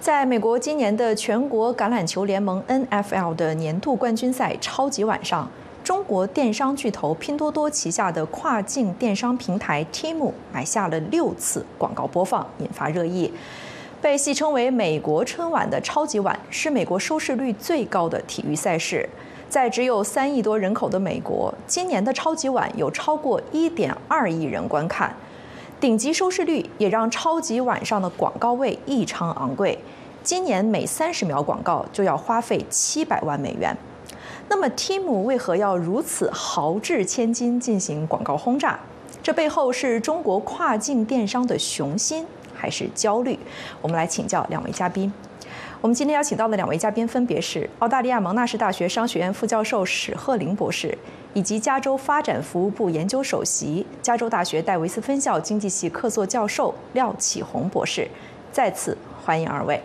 在美国今年的全国橄榄球联盟 NFL 的年度冠军赛超级晚上，中国电商巨头拼多多旗下的跨境电商平台 Temu 买下了六次广告播放，引发热议。被戏称为“美国春晚”的超级碗是美国收视率最高的体育赛事。在只有三亿多人口的美国，今年的超级碗有超过一点二亿人观看。顶级收视率也让超级晚上的广告位异常昂贵，今年每三十秒广告就要花费七百万美元。那么，Tim 为何要如此豪掷千金进行广告轰炸？这背后是中国跨境电商的雄心，还是焦虑？我们来请教两位嘉宾。我们今天邀请到的两位嘉宾分别是澳大利亚蒙纳士大学商学院副教授史鹤林博士。以及加州发展服务部研究首席、加州大学戴维斯分校经济系客座教授廖启宏博士，再次欢迎二位。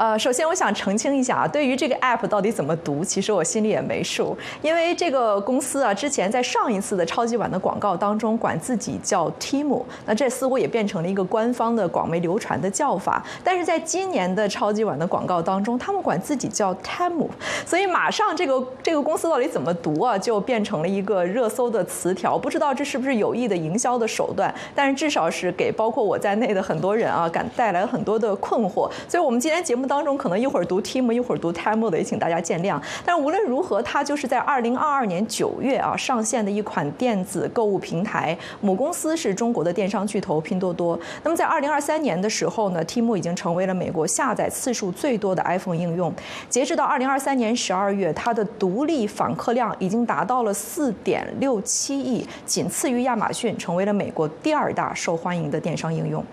呃，首先我想澄清一下啊，对于这个 app 到底怎么读，其实我心里也没数。因为这个公司啊，之前在上一次的超级碗的广告当中，管自己叫 Tim，那这似乎也变成了一个官方的广为流传的叫法。但是在今年的超级碗的广告当中，他们管自己叫 Tim，所以马上这个这个公司到底怎么读啊，就变成了一个热搜的词条。不知道这是不是有意的营销的手段，但是至少是给包括我在内的很多人啊，感带来了很多的困惑。所以我们今天节目。当中可能一会儿读 Tim，一会儿读 Time 的，也请大家见谅。但无论如何，它就是在二零二二年九月啊上线的一款电子购物平台，母公司是中国的电商巨头拼多多。那么在二零二三年的时候呢，Tim 已经成为了美国下载次数最多的 iPhone 应用。截止到二零二三年十二月，它的独立访客量已经达到了四点六七亿，仅次于亚马逊，成为了美国第二大受欢迎的电商应用。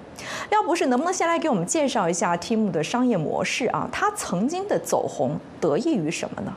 廖博士，能不能先来给我们介绍一下 Tim 的商业模式啊？它曾经的走红得益于什么呢？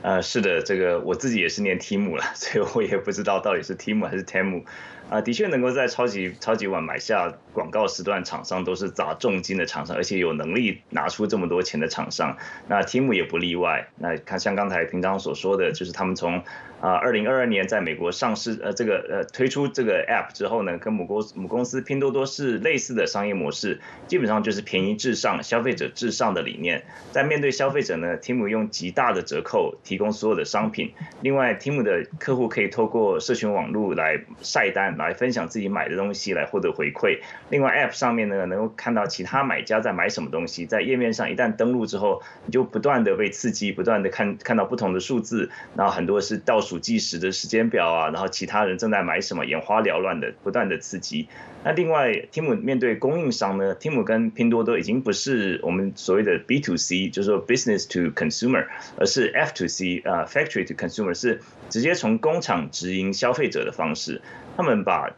呃，是的，这个我自己也是念 Tim 了，所以我也不知道到底是 Tim 还是 Tem。啊，的确能够在超级超级碗买下广告时段，厂商都是砸重金的厂商，而且有能力拿出这么多钱的厂商。那 Tim 也不例外。那看像刚才平常所说的就是他们从。啊，二零二二年在美国上市，呃，这个呃推出这个 App 之后呢，跟母公母公司拼多多是类似的商业模式，基本上就是便宜至上、消费者至上的理念。在面对消费者呢，Tim 用极大的折扣提供所有的商品。另外，Tim 的客户可以透过社群网络来晒单，来分享自己买的东西，来获得回馈。另外，App 上面呢，能够看到其他买家在买什么东西，在页面上一旦登录之后，你就不断的被刺激，不断的看看到不同的数字，然后很多是倒数。计时的时间表啊，然后其他人正在买什么，眼花缭乱的，不断的刺激。那另外，Tim 面对供应商呢，Tim 跟拼多多已经不是我们所谓的 B to C，就是说 Business to Consumer，而是 F to C，呃，Factory to Consumer，是直接从工厂直营消费者的方式。他们把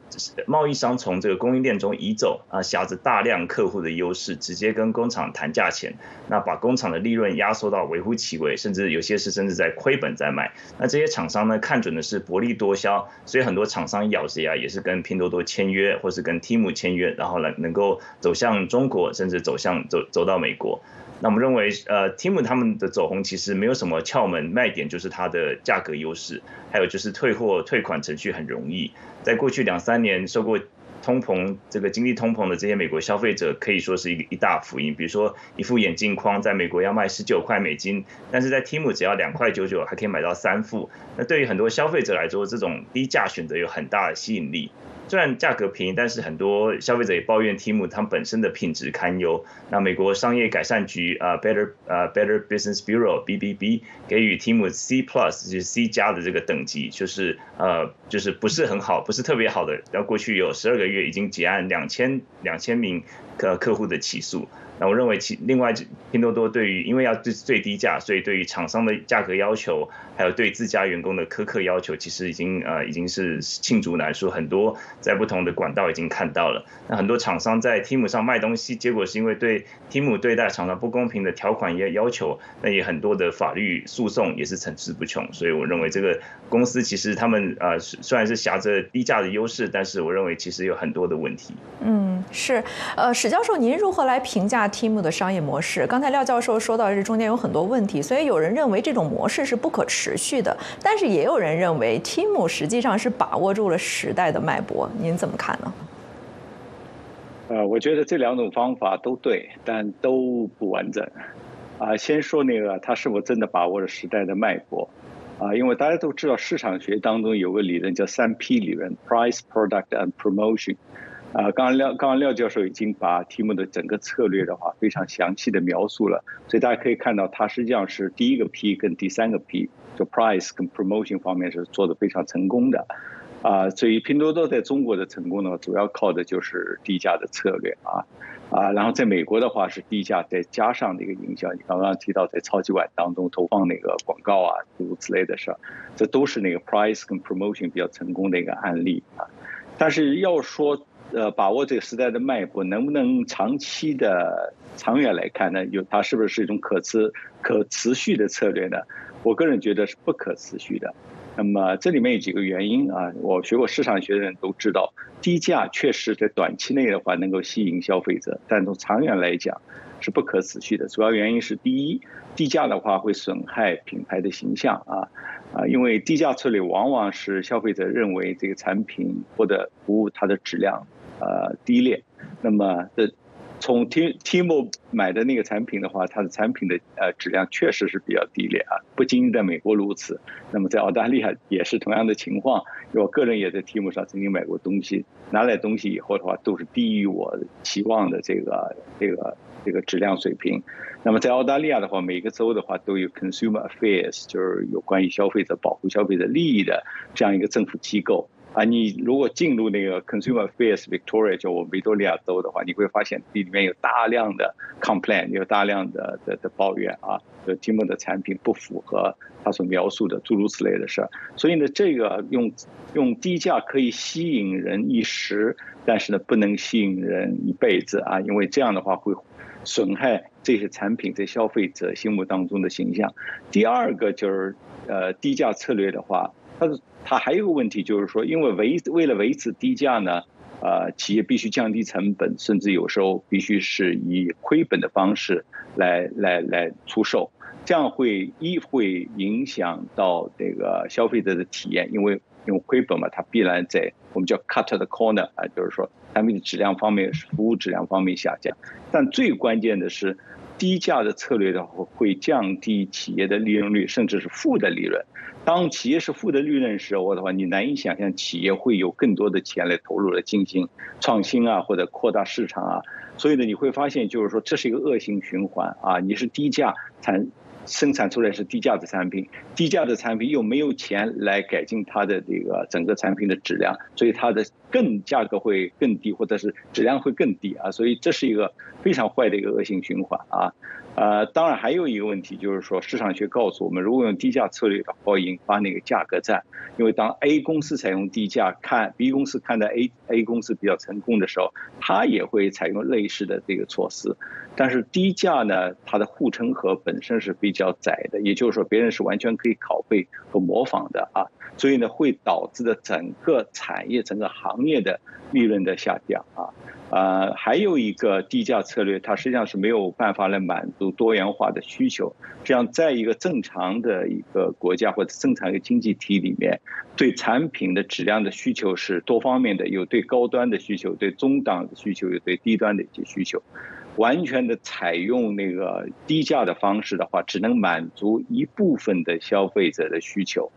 贸易商从这个供应链中移走啊，挟着大量客户的优势，直接跟工厂谈价钱，那把工厂的利润压缩到微乎其微，甚至有些是甚至在亏本在卖。那这些厂商呢，看准的是薄利多销，所以很多厂商咬着牙也是跟拼多多签约，或是跟 Tim 签约，然后来能够走向中国，甚至走向走走到美国。那我们认为，呃，Tim 他们的走红其实没有什么窍门卖点，就是它的价格优势，还有就是退货退款程序很容易。在过去两三年受过通膨这个经历通膨的这些美国消费者，可以说是一个一大福音。比如说一副眼镜框在美国要卖十九块美金，但是在 Tim 只要两块九九，还可以买到三副。那对于很多消费者来说，这种低价选择有很大的吸引力。虽然价格便宜，但是很多消费者也抱怨 Tim 它本身的品质堪忧。那美国商业改善局啊，Better 啊，Better Business Bureau BBB 给予 Tim C Plus 就是 C 加的这个等级，就是呃，就是不是很好，不是特别好的。然后过去有十二个月已经结案两千两千名客客户的起诉。那我认为其另外拼多多对于因为要最最低价，所以对于厂商的价格要求，还有对自家员工的苛刻要求，其实已经呃已经是罄竹难书，很多在不同的管道已经看到了。那很多厂商在 Tim 上卖东西，结果是因为对 Tim 对待厂商不公平的条款也要求，那也很多的法律诉讼也是层出不穷。所以我认为这个公司其实他们呃虽然是挟着低价的优势，但是我认为其实有很多的问题。嗯，是呃史教授，您如何来评价？Tim 的商业模式，刚才廖教授说到这中间有很多问题，所以有人认为这种模式是不可持持续的，但是也有人认为 Tim 实际上是把握住了时代的脉搏，您怎么看呢？呃，我觉得这两种方法都对，但都不完整。啊，先说那个他是否真的把握了时代的脉搏？啊，因为大家都知道市场学当中有个理论叫三 P 理论 （Price, Product and Promotion）。啊，刚刚廖刚刚廖教授已经把题目的整个策略的话非常详细的描述了，所以大家可以看到，它实际上是第一个 P 跟第三个 P，就 Price 跟 Promotion 方面是做的非常成功的。啊，所以拼多多在中国的成功呢，主要靠的就是低价的策略啊，啊，然后在美国的话是低价再加上这个营销，你刚刚提到在超级碗当中投放那个广告啊，诸如此类的事儿，这都是那个 price 跟 promotion 比较成功的一个案例啊。但是要说呃把握这个时代的脉搏，能不能长期的长远来看呢？有它是不是是一种可持可持续的策略呢？我个人觉得是不可持续的。那么这里面有几个原因啊，我学过市场学的人都知道，低价确实在短期内的话能够吸引消费者，但从长远来讲是不可持续的。主要原因是第一，低价的话会损害品牌的形象啊啊，因为低价策略往往是消费者认为这个产品或者服务它的质量呃低劣，那么这。从 T Timo 买的那个产品的话，它的产品的呃质量确实是比较低劣啊，不仅仅在美国如此，那么在澳大利亚也是同样的情况。我个人也在 Timo 上曾经买过东西，拿来东西以后的话，都是低于我期望的这个这个这个质量水平。那么在澳大利亚的话，每个州的话都有 Consumer Affairs，就是有关于消费者保护消费者利益的这样一个政府机构。啊，你如果进入那个 Consumer Affairs Victoria，就我维多利亚州的话，你会发现里面有大量的 complaint，有大量的的的抱怨啊，就 Timo 的产品不符合他所描述的诸如此类的事儿。所以呢，这个用用低价可以吸引人一时，但是呢，不能吸引人一辈子啊，因为这样的话会损害这些产品在消费者心目当中的形象。第二个就是呃低价策略的话。它它还有个问题，就是说，因为维为了维持低价呢，呃，企业必须降低成本，甚至有时候必须是以亏本的方式来来来出售，这样会一会影响到这个消费者的体验，因为因为亏本嘛，它必然在我们叫 cut the corner 啊，就是说产品的质量方面、服务质量方面下降。但最关键的是，低价的策略的话会降低企业的利润率，甚至是负的利润。当企业是负的利润时候的话，你难以想象企业会有更多的钱来投入来进行创新啊，或者扩大市场啊。所以呢，你会发现就是说这是一个恶性循环啊。你是低价产生产出来是低价的产品，低价的产品又没有钱来改进它的这个整个产品的质量，所以它的更价格会更低，或者是质量会更低啊。所以这是一个非常坏的一个恶性循环啊。呃，当然还有一个问题，就是说市场学告诉我们，如果用低价策略的话，会引发那个价格战。因为当 A 公司采用低价，看 B 公司看到 A A 公司比较成功的时候，它也会采用类似的这个措施。但是低价呢，它的护城河本身是比较窄的，也就是说别人是完全可以拷贝和模仿的啊，所以呢会导致的整个产业、整个行业的利润的下降啊。呃，还有一个低价策略，它实际上是没有办法来满足多元化的需求。这样，在一个正常的一个国家或者正常一个经济体里面，对产品的质量的需求是多方面的，有对高端的需求，对中档的需求，有对低端的一些需求。完全的采用那个低价的方式的话，只能满足一部分的消费者的需求。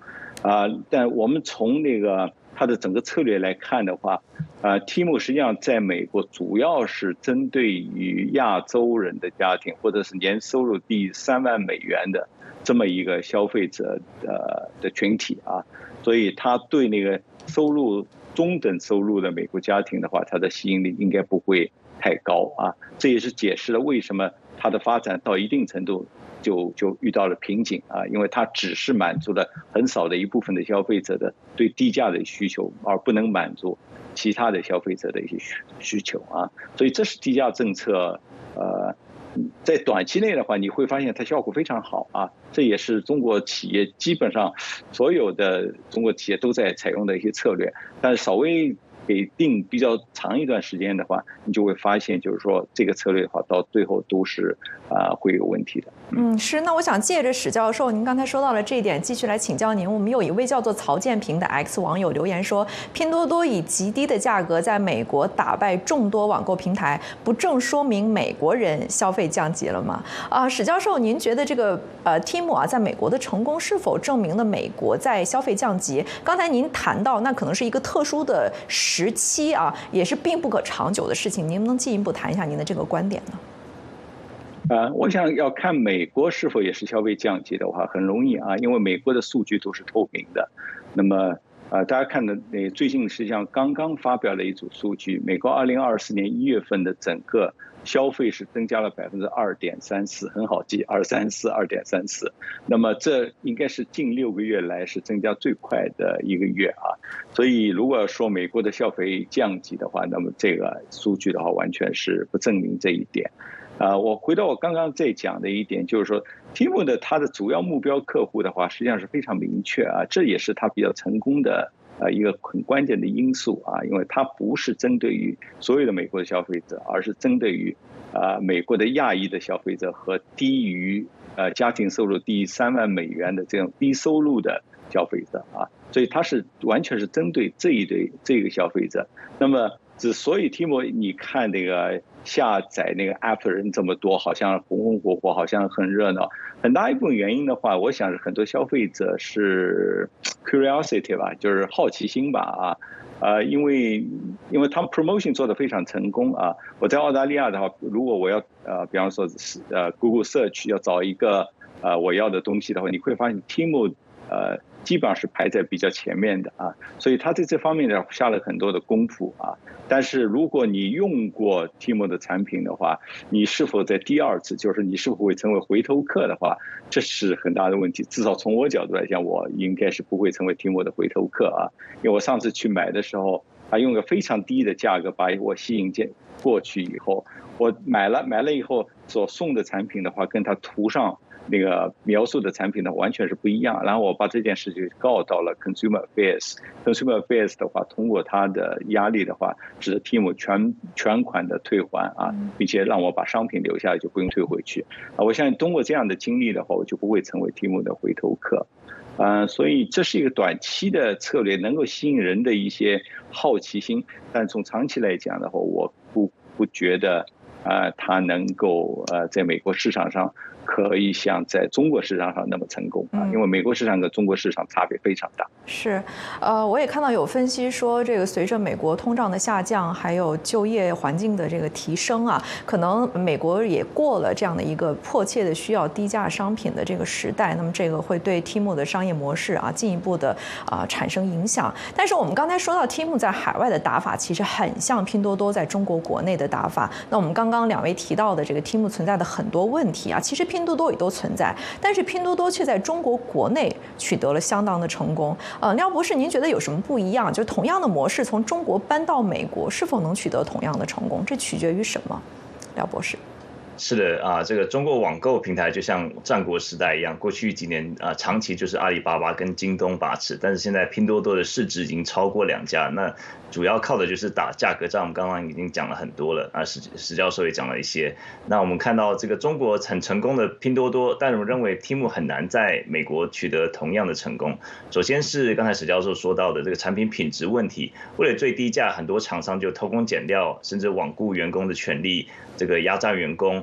啊，但我们从那个。它的整个策略来看的话，呃，Timo 实际上在美国主要是针对于亚洲人的家庭，或者是年收入低于三万美元的这么一个消费者的的群体啊，所以他对那个收入中等收入的美国家庭的话，它的吸引力应该不会太高啊，这也是解释了为什么它的发展到一定程度。就就遇到了瓶颈啊，因为它只是满足了很少的一部分的消费者的对低价的需求，而不能满足其他的消费者的一些需需求啊，所以这是低价政策。呃，在短期内的话，你会发现它效果非常好啊，这也是中国企业基本上所有的中国企业都在采用的一些策略。但是稍微给定比较长一段时间的话，你就会发现，就是说这个策略的话，到最后都是啊会有问题的。嗯，是。那我想借着史教授，您刚才说到了这一点，继续来请教您。我们有一位叫做曹建平的 X 网友留言说，拼多多以极低的价格在美国打败众多网购平台，不正说明美国人消费降级了吗？啊，史教授，您觉得这个呃 Tim 啊，在美国的成功是否证明了美国在消费降级？刚才您谈到，那可能是一个特殊的时期啊，也是并不可长久的事情。您能不能进一步谈一下您的这个观点呢？啊，我想要看美国是否也是消费降级的话，很容易啊，因为美国的数据都是透明的。那么，啊，大家看的那最近实际上刚刚发表了一组数据，美国二零二四年一月份的整个消费是增加了百分之二点三四，很好记，二三四二点三四。那么这应该是近六个月来是增加最快的一个月啊。所以如果说美国的消费降级的话，那么这个数据的话完全是不证明这一点。啊，我回到我刚刚在讲的一点，就是说，Tim 的他的主要目标客户的话，实际上是非常明确啊，这也是他比较成功的呃一个很关键的因素啊，因为它不是针对于所有的美国的消费者，而是针对于啊美国的亚裔的消费者和低于呃家庭收入低于三万美元的这种低收入的消费者啊，所以它是完全是针对这一对这个消费者。那么之所以提莫你看那个。下载那个 app 的人这么多，好像红红火火，好像很热闹。很大一部分原因的话，我想是很多消费者是 curiosity 吧，就是好奇心吧啊。呃，因为因为他们 promotion 做的非常成功啊。我在澳大利亚的话，如果我要呃，比方说是呃 Google Search 要找一个呃我要的东西的话，你会发现 Tim 呃。基本上是排在比较前面的啊，所以他在这方面呢下了很多的功夫啊。但是如果你用过 Timo 的产品的话，你是否在第二次，就是你是否会成为回头客的话，这是很大的问题。至少从我角度来讲，我应该是不会成为 Timo 的回头客啊，因为我上次去买的时候，他用个非常低的价格把我吸引进过去以后，我买了买了以后所送的产品的话，跟他图上。那个描述的产品呢，完全是不一样。然后我把这件事情告到了 Consumer Affairs，Consumer Affairs 的话，通过他的压力的话，使得 Tim 全全款的退还啊，并且让我把商品留下来，就不用退回去啊。我相信通过这样的经历的话，我就不会成为 Tim 的回头客。嗯，所以这是一个短期的策略，能够吸引人的一些好奇心。但从长期来讲的话，我不不觉得啊，它能够呃在美国市场上。可以像在中国市场上那么成功啊，因为美国市场跟中国市场差别非常大。是，呃，我也看到有分析说，这个随着美国通胀的下降，还有就业环境的这个提升啊，可能美国也过了这样的一个迫切的需要低价商品的这个时代。那么这个会对 Tim 的商业模式啊进一步的啊产生影响。但是我们刚才说到 Tim 在海外的打法，其实很像拼多多在中国国内的打法。那我们刚刚两位提到的这个 Tim 存在的很多问题啊，其实。拼多多也都存在，但是拼多多却在中国国内取得了相当的成功。呃，廖博士，您觉得有什么不一样？就同样的模式从中国搬到美国，是否能取得同样的成功？这取决于什么？廖博士。是的啊，这个中国网购平台就像战国时代一样，过去几年啊，长期就是阿里巴巴跟京东把持，但是现在拼多多的市值已经超过两家，那。主要靠的就是打价格战，我们刚刚已经讲了很多了啊，史史教授也讲了一些。那我们看到这个中国很成功的拼多多，但我认为 Tim 很难在美国取得同样的成功。首先是刚才史教授说到的这个产品品质问题，为了最低价，很多厂商就偷工减料，甚至罔顾员工的权利，这个压榨员工，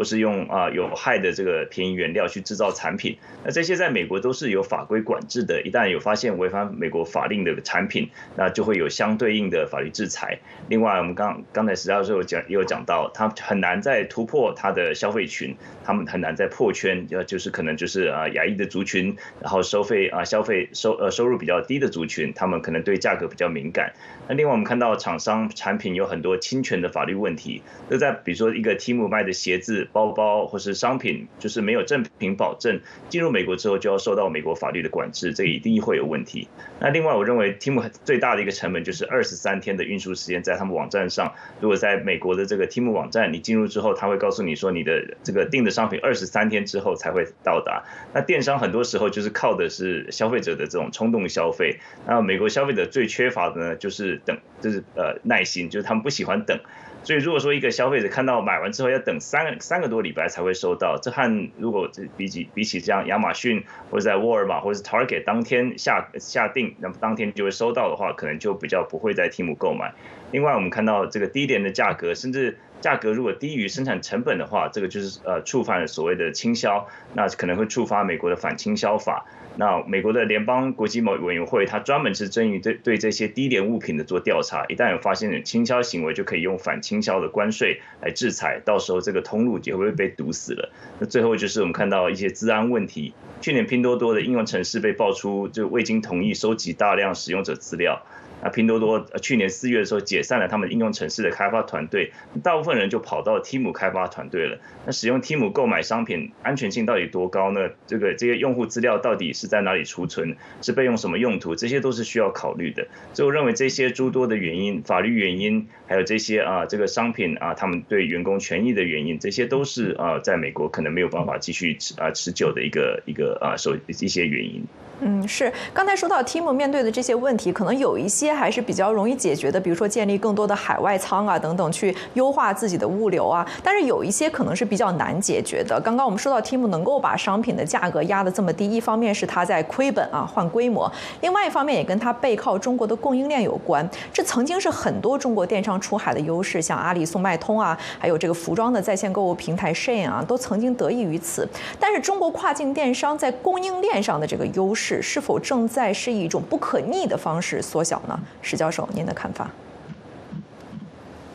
或是用啊有害的这个便宜原料去制造产品。那这些在美国都是有法规管制的，一旦有发现违反美国法令的产品，那就会有相对应。的法律制裁。另外，我们刚刚才石教授讲也有讲到，他很难再突破他的消费群，他们很难再破圈，要，就是可能就是啊，亚裔的族群，然后收费啊，消费收呃收入比较低的族群，他们可能对价格比较敏感。那另外，我们看到厂商产品有很多侵权的法律问题，那在比如说一个 Tim 卖的鞋子、包包或是商品，就是没有正品保证，进入美国之后就要受到美国法律的管制，这一定会有问题。那另外，我认为 Timu 最大的一个成本就是二十三天的运输时间，在他们网站上，如果在美国的这个 Timu 网站，你进入之后，他会告诉你说你的这个订的商品二十三天之后才会到达。那电商很多时候就是靠的是消费者的这种冲动消费。那美国消费者最缺乏的呢，就是等，就是呃耐心，就是他们不喜欢等。所以如果说一个消费者看到买完之后要等三个三个多礼拜才会收到，这和如果这比起比起像亚马逊或者在沃尔玛或者是 Target 当天下下定，那么当天就会收到的话，可能就比较不会在 Team 购买。另外，我们看到这个低廉的价格，甚至价格如果低于生产成本的话，这个就是呃触犯了所谓的倾销，那可能会触发美国的反倾销法。那美国的联邦国际贸易委员会，它专门是针于对对这些低廉物品的做调查，一旦有发现有倾销行为，就可以用反倾销的关税来制裁，到时候这个通路也会被堵死了。那最后就是我们看到一些治安问题，去年拼多多的应用程式被爆出就未经同意收集大量使用者资料。那拼多多去年四月的时候解散了他们应用城市的开发团队，大部分人就跑到 Tim 开发团队了。那使用 Tim 购买商品安全性到底多高呢？这个这些用户资料到底是在哪里储存？是备用什么用途？这些都是需要考虑的。所以我认为这些诸多的原因，法律原因，还有这些啊这个商品啊他们对员工权益的原因，这些都是啊在美国可能没有办法继续持啊持久的一个一个啊受一些原因。嗯，是刚才说到 Tim 面对的这些问题，可能有一些还是比较容易解决的，比如说建立更多的海外仓啊等等，去优化自己的物流啊。但是有一些可能是比较难解决的。刚刚我们说到 Tim 能够把商品的价格压得这么低，一方面是他在亏本啊换规模，另外一方面也跟他背靠中国的供应链有关。这曾经是很多中国电商出海的优势，像阿里速卖通啊，还有这个服装的在线购物平台 Shein 啊，都曾经得益于此。但是中国跨境电商在供应链上的这个优势。是否正在是以一种不可逆的方式缩小呢？石教授，您的看法？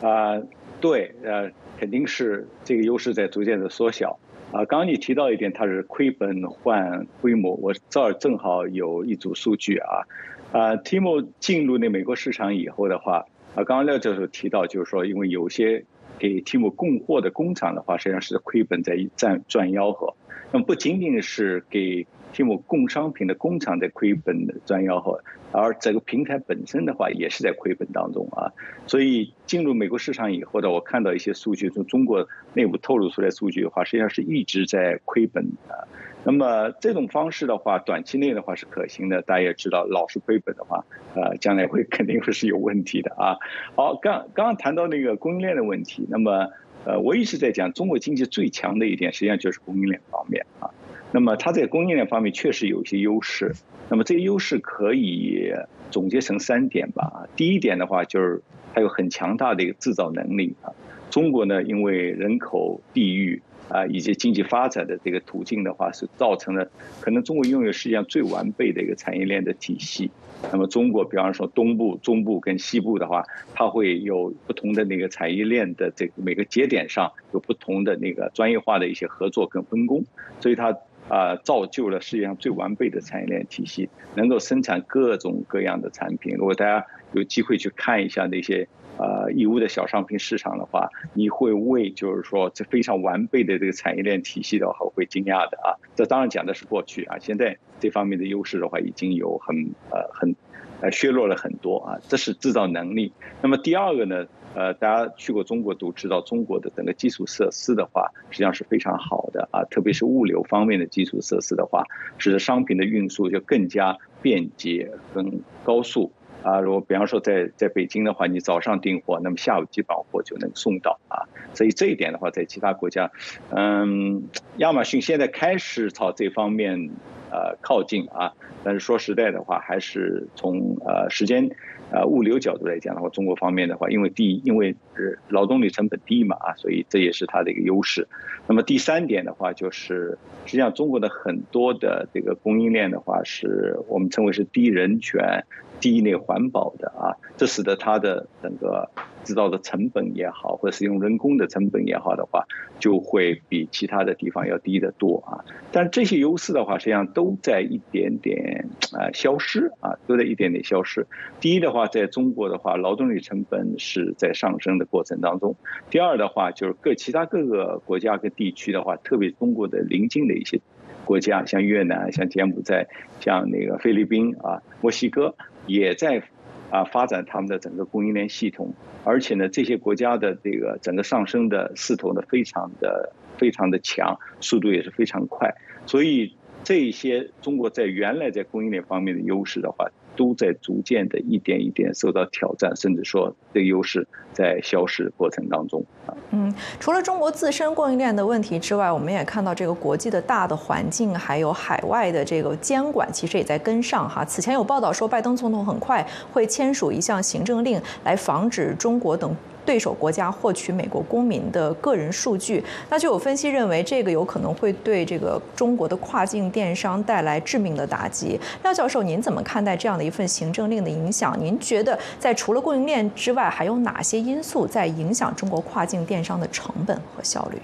啊，对，呃，肯定是这个优势在逐渐的缩小。啊，刚刚你提到一点，它是亏本换规模。我这儿正好有一组数据啊，啊，Timo 进入那美国市场以后的话，啊，刚刚廖教授提到，就是说，因为有些给 Tim 供货的工厂的话，实际上是亏本在赚赚吆喝。那么不仅仅是给 Tim 供商品的工厂在亏本的赚吆喝，而这个平台本身的话也是在亏本当中啊。所以进入美国市场以后呢，我看到一些数据，从中国内部透露出来数据的话，实际上是一直在亏本的。那么这种方式的话，短期内的话是可行的。大家也知道，老是亏本的话，呃，将来会肯定会是有问题的啊。好，刚刚刚谈到那个供应链的问题，那么呃，我一直在讲中国经济最强的一点，实际上就是供应链方面啊。那么它在供应链方面确实有一些优势，那么这些优势可以总结成三点吧。第一点的话就是它有很强大的一个制造能力啊。中国呢，因为人口、地域啊以及经济发展的这个途径的话，是造成了可能中国拥有世界上最完备的一个产业链的体系。那么中国，比方说东部、中部跟西部的话，它会有不同的那个产业链的这个每个节点上有不同的那个专业化的一些合作跟分工，所以它。啊，造就了世界上最完备的产业链体系，能够生产各种各样的产品。如果大家有机会去看一下那些呃义乌的小商品市场的话，你会为就是说这非常完备的这个产业链体系的话会惊讶的啊。这当然讲的是过去啊，现在这方面的优势的话已经有很呃很呃削弱了很多啊。这是制造能力。那么第二个呢？呃，大家去过中国都知道，中国的整个基础设施的话，实际上是非常好的啊，特别是物流方面的基础设施的话，使得商品的运输就更加便捷跟高速啊。如果比方说在在北京的话，你早上订货，那么下午基本上货就能送到啊。所以这一点的话，在其他国家，嗯，亚马逊现在开始朝这方面呃靠近啊，但是说实在的话，还是从呃时间。啊，物流角度来讲的话，中国方面的话，因为第一，因为是劳动力成本低嘛，啊，所以这也是它的一个优势。那么第三点的话，就是实际上中国的很多的这个供应链的话，是我们称为是低人权、低那环保的啊，这使得它的整个制造的成本也好，或者使用人工的成本也好的话，就会比其他的地方要低得多啊。但这些优势的话，实际上都都在一点点啊消失啊，都在一点点消失。第一的话，在中国的话，劳动力成本是在上升的过程当中；第二的话，就是各其他各个国家跟地区的话，特别中国的邻近的一些。国家像越南、像柬埔寨、像那个菲律宾啊、墨西哥，也在啊发展他们的整个供应链系统，而且呢，这些国家的这个整个上升的势头呢，非常的非常的强，速度也是非常快，所以这些中国在原来在供应链方面的优势的话。都在逐渐的一点一点受到挑战，甚至说这个优势在消失过程当中啊。嗯，除了中国自身供应链的问题之外，我们也看到这个国际的大的环境，还有海外的这个监管，其实也在跟上哈。此前有报道说，拜登总统很快会签署一项行政令，来防止中国等。对手国家获取美国公民的个人数据，那就有分析认为，这个有可能会对这个中国的跨境电商带来致命的打击。廖教授，您怎么看待这样的一份行政令的影响？您觉得在除了供应链之外，还有哪些因素在影响中国跨境电商的成本和效率？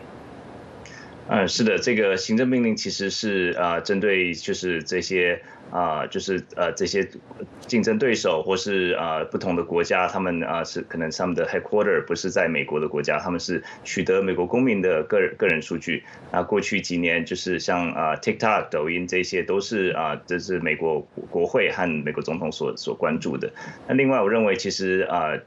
嗯，是的，这个行政命令其实是啊，针对就是这些。啊，就是呃这些竞争对手或是啊不同的国家，他们啊是可能他们的 headquarter 不是在美国的国家，他们是取得美国公民的个人个人数据。那过去几年就是像啊 TikTok、抖音这些都是啊这是美国国会和美国总统所所关注的。那另外我认为其实啊。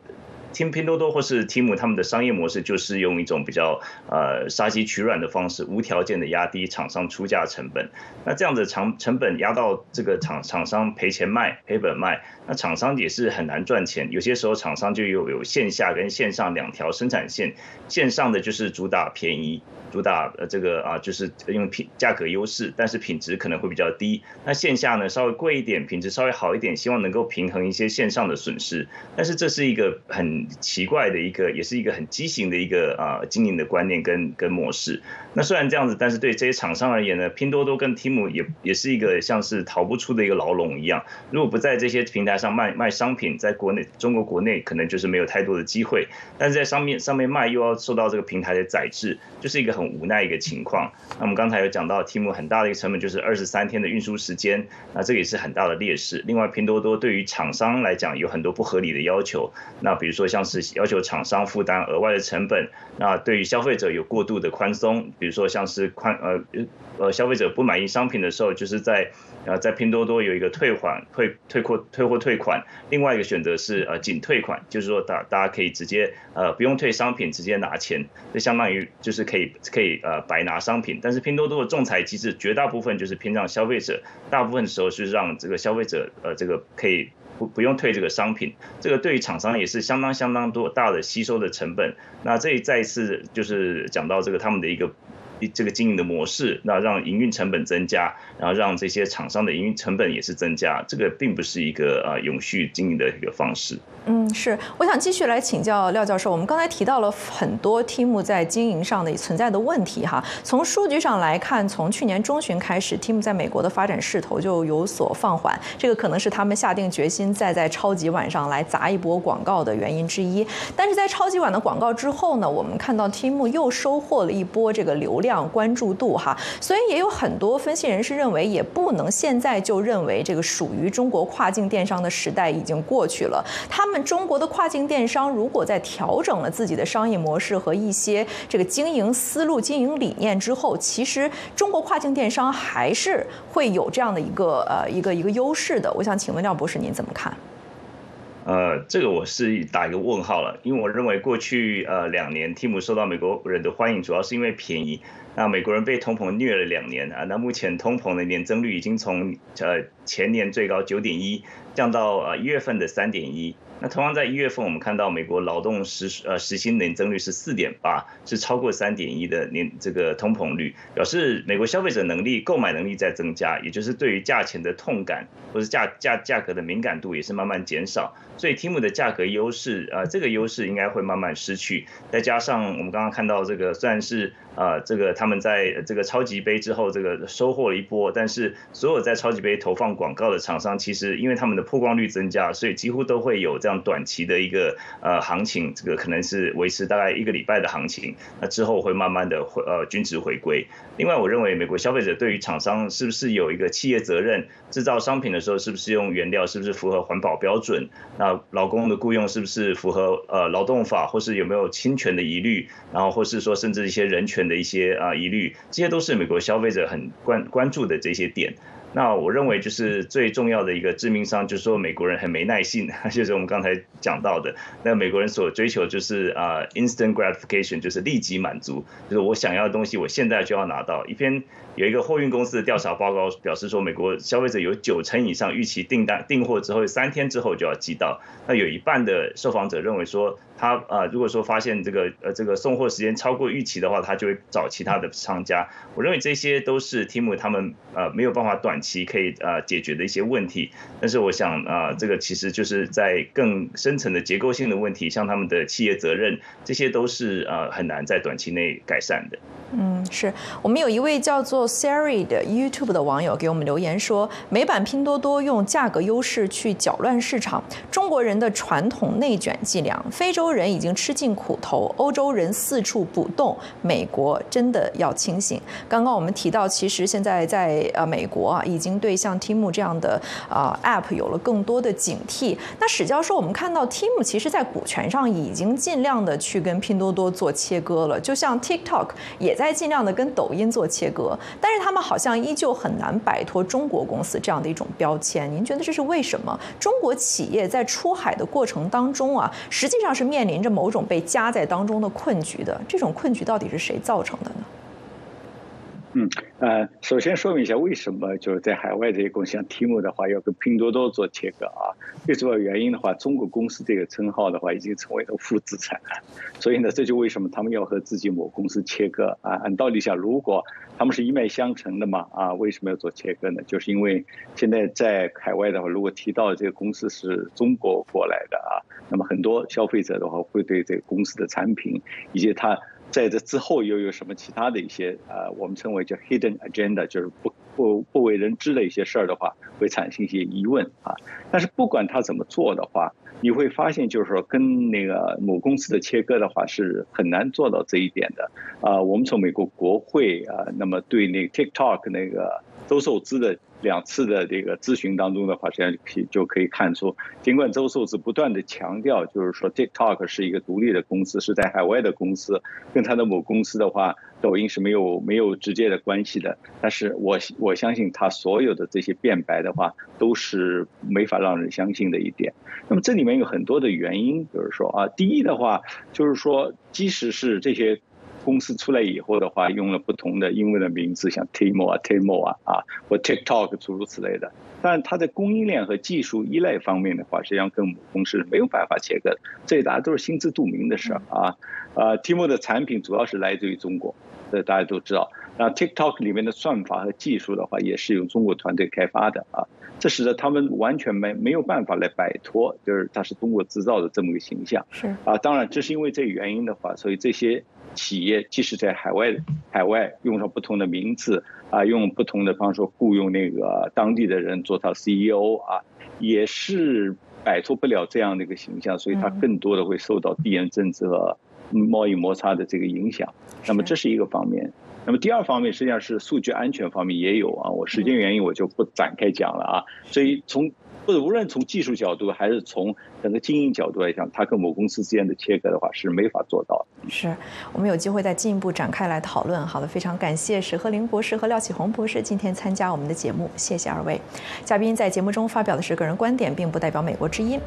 听拼多多或是 Tim 他们的商业模式就是用一种比较呃杀鸡取卵的方式，无条件的压低厂商出价成本。那这样子成成本压到这个厂厂商赔钱卖赔本卖，那厂商也是很难赚钱。有些时候厂商就有有线下跟线上两条生产线，线上的就是主打便宜。主打呃这个啊，就是用品价格优势，但是品质可能会比较低。那线下呢稍微贵一点，品质稍微好一点，希望能够平衡一些线上的损失。但是这是一个很奇怪的一个，也是一个很畸形的一个啊经营的观念跟跟模式。那虽然这样子，但是对这些厂商而言呢，拼多多跟 Tim 也也是一个像是逃不出的一个牢笼一样。如果不在这些平台上卖卖商品，在国内中国国内可能就是没有太多的机会。但是在上面上面卖又要受到这个平台的宰制，就是一个很。无奈一个情况。那我们刚才有讲到，题目很大的一个成本就是二十三天的运输时间，那这也是很大的劣势。另外，拼多多对于厂商来讲有很多不合理的要求，那比如说像是要求厂商负担额外的成本，那对于消费者有过度的宽松，比如说像是宽呃呃消费者不满意商品的时候，就是在呃在拼多多有一个退款退退货退货退款，另外一个选择是呃仅退款，就是说大大家可以直接呃不用退商品，直接拿钱，这相当于就是可以。可以呃白拿商品，但是拼多多的仲裁机制绝大部分就是偏向消费者，大部分时候是让这个消费者呃这个可以不不用退这个商品，这个对于厂商也是相当相当多大的吸收的成本。那这再一次就是讲到这个他们的一个。这个经营的模式，那让营运成本增加，然后让这些厂商的营运成本也是增加，这个并不是一个呃永续经营的一个方式。嗯，是，我想继续来请教廖教授。我们刚才提到了很多 Team 在经营上的存在的问题哈。从数据上来看，从去年中旬开始，Team 在美国的发展势头就有所放缓，这个可能是他们下定决心再在超级晚上来砸一波广告的原因之一。但是在超级晚的广告之后呢，我们看到 Team 又收获了一波这个流量量。关注度哈，所以也有很多分析人士认为，也不能现在就认为这个属于中国跨境电商的时代已经过去了。他们中国的跨境电商如果在调整了自己的商业模式和一些这个经营思路、经营理念之后，其实中国跨境电商还是会有这样的一个呃一个一个优势的。我想请问廖博士，您怎么看？呃，这个我是打一个问号了，因为我认为过去呃两年 Team 受到美国人的欢迎，主要是因为便宜。那美国人被通膨虐了两年啊，那目前通膨的年增率已经从呃前年最高九点一降到呃一月份的三点一。那同样在一月份，我们看到美国劳动实呃实薪年增率是四点八，是超过三点一的年这个通膨率，表示美国消费者能力购买能力在增加，也就是对于价钱的痛感或是价价价格的敏感度也是慢慢减少，所以 Tim 的价格优势呃这个优势应该会慢慢失去，再加上我们刚刚看到这个虽然是呃这个他们在这个超级杯之后这个收获了一波，但是所有在超级杯投放广告的厂商，其实因为他们的曝光率增加，所以几乎都会有这样短期的一个呃行情，这个可能是维持大概一个礼拜的行情，那之后会慢慢的回呃均值回归。另外，我认为美国消费者对于厂商是不是有一个企业责任，制造商品的时候是不是用原料，是不是符合环保标准，那劳工的雇佣是不是符合呃劳动法，或是有没有侵权的疑虑，然后或是说甚至一些人权的一些啊疑虑，这些都是美国消费者很关关注的这些点。那我认为就是最重要的一个致命伤，就是说美国人很没耐性，就是我们刚才讲到的。那美国人所追求就是啊，instant gratification，就是立即满足，就是我想要的东西，我现在就要拿到。一篇有一个货运公司的调查报告表示说，美国消费者有九成以上预期订单订货之后三天之后就要寄到。那有一半的受访者认为说，他啊，如果说发现这个呃这个送货时间超过预期的话，他就会找其他的商家。我认为这些都是 Tim 他们呃没有办法短期可以呃解决的一些问题。但是我想啊，这个其实就是在更深层的结构性的问题，像他们的企业责任，这些都是呃很难在短期内改善的。嗯，是我们有一位叫做 Siri 的 YouTube 的网友给我们留言说，美版拼多多用价格优势去搅乱市场，中国人的传统内卷伎俩，非洲人已经吃尽苦头，欧洲人四处补洞，美国真的要清醒。刚刚我们提到，其实现在在呃美国啊，已经对像 Tim 这样的啊 App 有了更多的警惕。那史教授，我们看到 Tim 其实在股权上已经尽量的去跟拼多多做切割了，就像 TikTok 也。在尽量的跟抖音做切割，但是他们好像依旧很难摆脱中国公司这样的一种标签。您觉得这是为什么？中国企业在出海的过程当中啊，实际上是面临着某种被夹在当中的困局的。这种困局到底是谁造成的呢？嗯，呃，首先说明一下，为什么就是在海外这些公司像 Tim 的话，要跟拼多多做切割啊？最主要原因的话，中国公司这个称号的话，已经成为了负资产了，所以呢，这就为什么他们要和自己某公司切割啊？按道理讲，如果他们是一脉相承的嘛，啊，为什么要做切割呢？就是因为现在在海外的话，如果提到这个公司是中国过来的啊，那么很多消费者的话，会对这个公司的产品以及它。在这之后又有什么其他的一些呃，我们称为叫 hidden agenda，就是不不不为人知的一些事儿的话，会产生一些疑问啊。但是不管他怎么做的话，你会发现就是说跟那个母公司的切割的话是很难做到这一点的啊。我们从美国国会啊，那么对那个 TikTok 那个周受资的。两次的这个咨询当中的话，实际上可以就可以看出，尽管周寿是不断的强调，就是说 TikTok 是一个独立的公司，是在海外的公司，跟他的母公司的话，抖音是没有没有直接的关系的。但是我我相信他所有的这些辩白的话，都是没法让人相信的一点。那么这里面有很多的原因，比如说啊，第一的话就是说，即使是这些。公司出来以后的话，用了不同的英文的名字，像 Timo 啊、Timo 啊啊，或 TikTok 诸如此类的。但它在供应链和技术依赖方面的话，实际上跟母公司没有办法切割，这大家都是心知肚明的事儿啊。啊，Timo 的产品主要是来自于中国，这大家都知道。那 TikTok 里面的算法和技术的话，也是由中国团队开发的啊。这使得他们完全没没有办法来摆脱，就是它是中国制造的这么个形象。是啊，当然，这是因为这个原因的话，所以这些。企业即使在海外，海外用上不同的名字啊，用不同的，方式雇佣那个当地的人做他 CEO 啊，也是摆脱不了这样的一个形象，所以它更多的会受到地缘政治和贸易摩擦的这个影响。那么这是一个方面。那么第二方面实际上是数据安全方面也有啊，我时间原因我就不展开讲了啊。所以从或者无论从技术角度还是从整个经营角度来讲，它跟某公司之间的切割的话是没法做到的。是我们有机会再进一步展开来讨论。好的，非常感谢史鹤林博士和廖启红博士今天参加我们的节目，谢谢二位嘉宾。在节目中发表的是个人观点，并不代表美国之音。